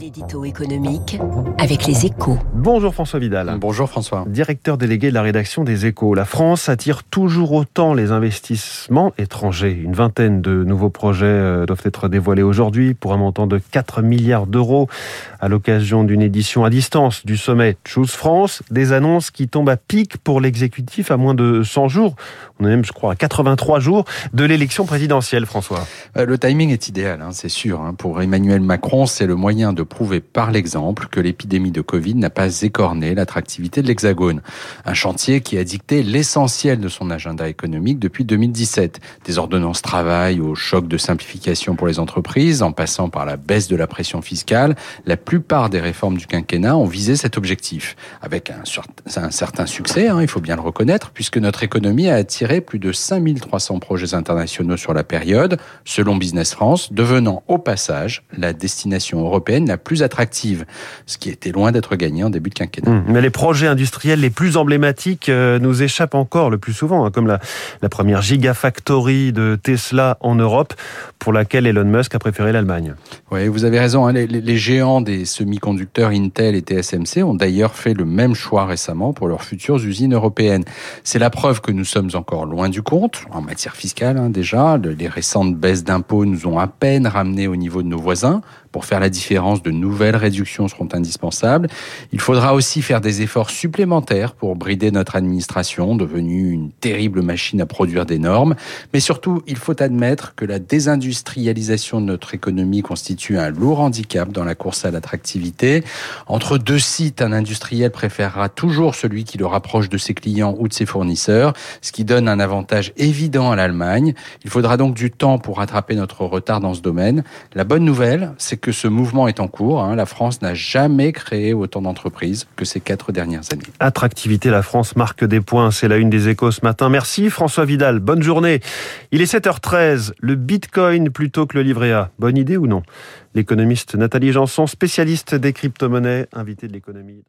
L'édito économique avec les échos. Bonjour François Vidal. Bonjour François. Directeur délégué de la rédaction des échos. La France attire toujours autant les investissements étrangers. Une vingtaine de nouveaux projets euh, doivent être dévoilés aujourd'hui pour un montant de 4 milliards d'euros à l'occasion d'une édition à distance du sommet Choose France. Des annonces qui tombent à pic pour l'exécutif à moins de 100 jours. On est même, je crois, à 83 jours de l'élection présidentielle, François. Euh, le timing est idéal, hein, c'est sûr. Hein. Pour Emmanuel Macron, c'est le moyen de prouver par l'exemple que l'épidémie de Covid n'a pas écorné l'attractivité de l'Hexagone. Un chantier qui a dicté l'essentiel de son agenda économique depuis 2017. Des ordonnances travail au choc de simplification pour les entreprises, en passant par la baisse de la pression fiscale, la plupart des réformes du quinquennat ont visé cet objectif. Avec un, certain succès, hein, il faut bien le reconnaître, puisque notre économie a attiré plus de 5300 projets internationaux sur la période, selon Business France, devenant au passage la destination européenne la plus attractive, ce qui était loin d'être gagné en début de quinquennat. Hum, mais les projets industriels les plus emblématiques euh, nous échappent encore le plus souvent, hein, comme la, la première Gigafactory de Tesla en Europe, pour laquelle Elon Musk a préféré l'Allemagne. Oui, vous avez raison. Hein, les, les, géants des semi-conducteurs Intel et TSMC ont d'ailleurs fait le même choix récemment pour leurs futures usines européennes. C'est la preuve que nous sommes encore loin du compte, en matière fiscale hein, déjà. Les récentes baisses d'impôts nous ont à peine ramenés au niveau de nos voisins. Pour faire la différence, de nouvelles réductions seront indispensables. Il faudra aussi faire des efforts supplémentaires pour brider notre administration, devenue une terrible machine à produire des normes. Mais surtout, il faut admettre que la désindustrialisation de notre économie constitue un lourd handicap dans la course à l'attractivité. Entre deux sites, un industriel préférera toujours celui qui le rapproche de ses clients ou de ses fournisseurs, ce qui donne un avantage évident à l'Allemagne. Il faudra donc du temps pour rattraper notre retard dans ce domaine. La bonne nouvelle, c'est que ce mouvement est en cours. Hein. La France n'a jamais créé autant d'entreprises que ces quatre dernières années. Attractivité, la France marque des points. C'est la une des échos ce matin. Merci François Vidal. Bonne journée. Il est 7h13. Le bitcoin plutôt que le livret A. Bonne idée ou non? L'économiste Nathalie Janson, spécialiste des crypto-monnaies, invitée de l'économie